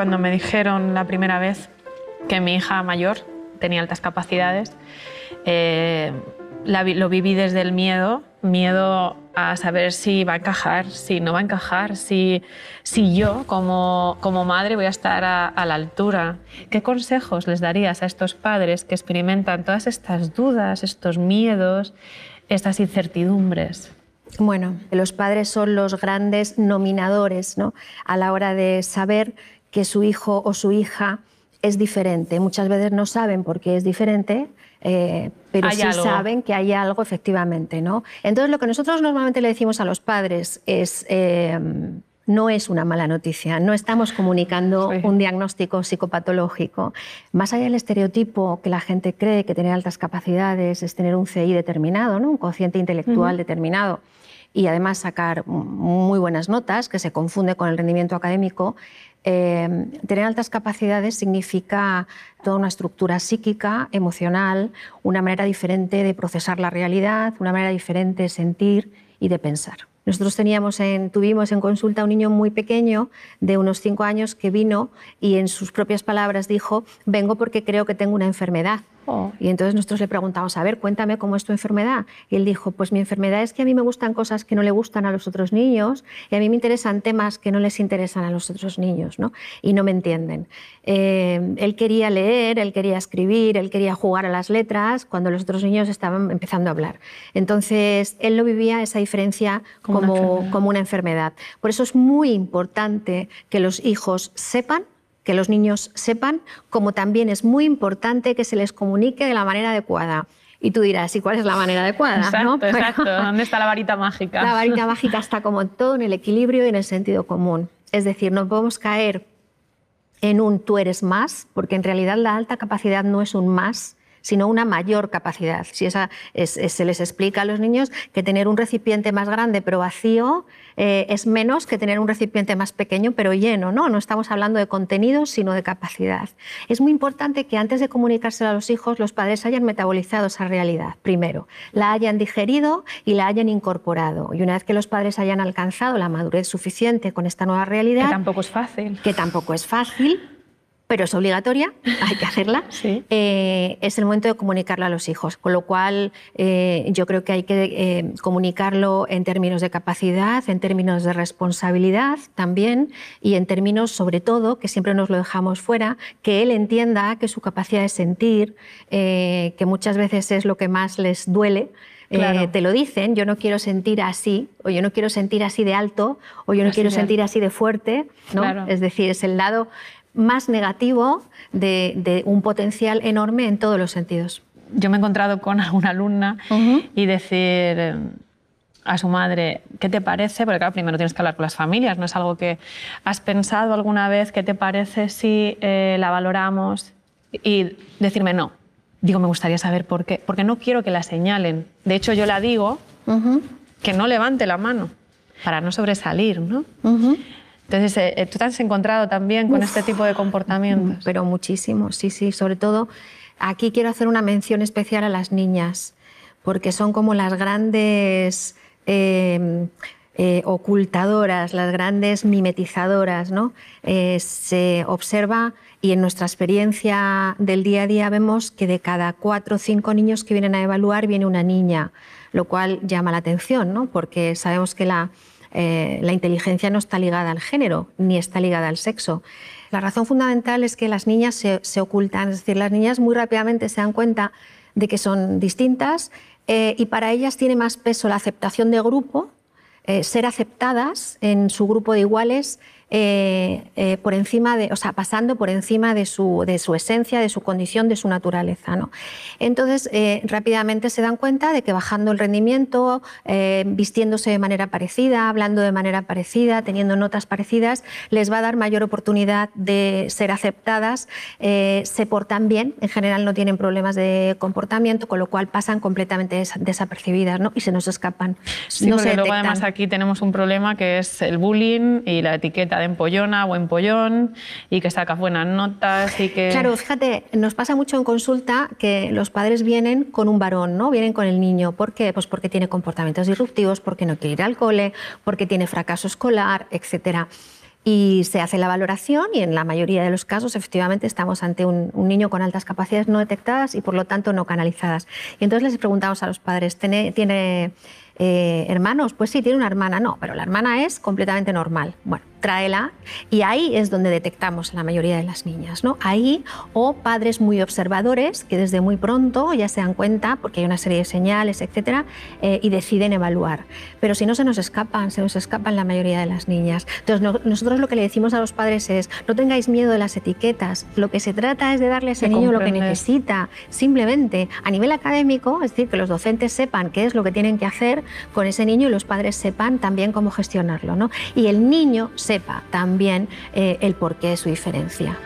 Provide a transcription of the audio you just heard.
cuando me dijeron la primera vez que mi hija mayor tenía altas capacidades, eh, lo viví desde el miedo, miedo a saber si va a encajar, si no va a encajar, si, si yo como, como madre voy a estar a, a, la altura. ¿Qué consejos les darías a estos padres que experimentan todas estas dudas, estos miedos, estas incertidumbres? Bueno, los padres son los grandes nominadores ¿no? a la hora de saber que su hijo o su hija es diferente. Muchas veces no saben por qué es diferente, eh, pero sí saben que hay algo efectivamente. ¿no? Entonces, lo que nosotros normalmente le decimos a los padres es... Eh, no es una mala noticia, no estamos comunicando un diagnóstico psicopatológico. Más allá del estereotipo que la gente cree que tener altas capacidades es tener un CI determinado, ¿no? un cociente intelectual determinado, y además sacar muy buenas notas, que se confunde con el rendimiento académico, Em, tener altas capacidades significa toda una estructura psíquica, emocional, una manera diferente de procesar la realidad, una manera diferente de sentir y de pensar. Nosotros tuvimos en consulta a un niño muy pequeño de unos cinco años que vino y en sus propias palabras dijo, vengo porque creo que tengo una enfermedad. Y entonces nosotros le preguntamos, a ver, cuéntame cómo es tu enfermedad. Y él dijo, pues mi enfermedad es que a mí me gustan cosas que no le gustan a los otros niños y a mí me interesan temas que no les interesan a los otros niños ¿no? y no me entienden. Eh, él quería leer, él quería escribir, él quería jugar a las letras cuando los otros niños estaban empezando a hablar. Entonces, él no vivía esa diferencia como, como una enfermedad. Por eso es muy importante que los hijos sepan que los niños sepan, como también es muy importante que se les comunique de la manera adecuada. Y tú dirás, ¿y cuál es la manera adecuada? Exacto, exacto. ¿Dónde está la varita mágica? La varita mágica está como todo en el equilibrio y en el sentido común. Es decir, no podemos caer en un tú eres más, porque en realidad la alta capacidad no es un más, sino una mayor capacidad. Si esa se les explica a los niños que tener un recipiente más grande pero vacío eh, es menos que tener un recipiente más pequeño pero lleno. ¿no? no estamos hablando de contenido, sino de capacidad. Es muy importante que antes de comunicárselo a los hijos, los padres hayan metabolizado esa realidad, primero, la hayan digerido y la hayan incorporado. Y una vez que los padres hayan alcanzado la madurez suficiente con esta nueva realidad... Que tampoco es fácil. Que tampoco es fácil pero es obligatoria, hay que hacerla, eh, es el momento de comunicarlo a los hijos. Con lo cual, eh, yo creo que hay que eh, comunicarlo en términos de capacidad, en términos de responsabilidad también, y en términos, sobre todo, que siempre nos lo dejamos fuera, que él entienda que su capacidad de sentir, que muchas veces es lo que más les duele, te lo dicen, yo no quiero sentir así, o yo no quiero sentir así de alto, o yo no quiero sentir así de fuerte, ¿no? Es decir, es el lado más negativo de, un potencial enorme en todos los sentidos. Yo me he encontrado con alguna alumna y decir eh, a su madre, ¿qué te parece? Porque claro, primero tienes que hablar con las familias, no es algo que has pensado alguna vez, ¿qué te parece si eh, la valoramos? Y decirme no. Digo, me gustaría saber por qué, porque no quiero que la señalen. De hecho, yo la digo que no levante la mano para no sobresalir, ¿no? Eh, ¿tú te has encontrado también con este tipo de comportamientos? Pero muchísimo, sí, sí. Sobre todo, aquí quiero hacer una mención especial a las niñas, porque son como las grandes em, eh, ocultadoras, las grandes mimetizadoras. ¿no? se observa y en nuestra experiencia del día a día vemos que de cada cuatro o cinco niños que vienen a evaluar viene una niña, lo cual llama la atención, ¿no? porque sabemos que la eh, la inteligencia no está ligada al género ni está ligada al sexo. La razón fundamental es que las niñas se, ocultan, es decir, las niñas muy rápidamente se dan cuenta de que son distintas eh, y para ellas tiene más peso la aceptación de grupo, eh, ser aceptadas en su grupo de iguales eh, eh, por encima de, o sea, pasando por encima de su, de su esencia, de su condición, de su naturaleza. ¿no? Entonces, eh, rápidamente se dan cuenta de que bajando el rendimiento, vistiéndose de manera parecida, hablando de manera parecida, teniendo notas parecidas, les va a dar mayor oportunidad de ser aceptadas, se portan bien, en general no tienen problemas de comportamiento, con lo cual pasan completamente desapercibidas ¿no? y se nos escapan. Sí, no porque luego además aquí tenemos un problema que es el bullying y la etiqueta de empollona o empollón y que sacas buenas notas y que... Claro, fíjate, nos pasa mucho en consulta que los padres vienen con un varón, ¿no? Vienen con el niño. ¿Por qué? Pues porque tiene comportamientos disruptivos, porque no quiere ir al cole, porque tiene fracaso escolar, etcétera. y se hace la valoración y en la mayoría de los casos efectivamente estamos ante un, niño con altas capacidades no detectadas y por lo tanto no canalizadas. Y entonces les preguntamos a los padres, ¿tiene, tiene eh, hermanos? Pues sí, tiene una hermana, no, pero la hermana es completamente normal. Bueno, tráela y ahí es donde detectamos la mayoría de las niñas, ¿no? Ahí o padres muy observadores que desde muy pronto ya se dan cuenta porque hay una serie de señales, etcétera, eh, y deciden evaluar. Pero si no se nos escapan, se nos escapan la mayoría de las niñas. Entonces nosotros lo que le decimos a los padres es no tengáis miedo de las etiquetas. Lo que se trata es de darle a ese niño lo que necesita, simplemente a nivel académico, es decir, que los docentes sepan qué es lo que tienen que hacer con ese niño y los padres sepan también cómo gestionarlo, ¿no? Y el niño sepa también eh, el porqué de su diferencia.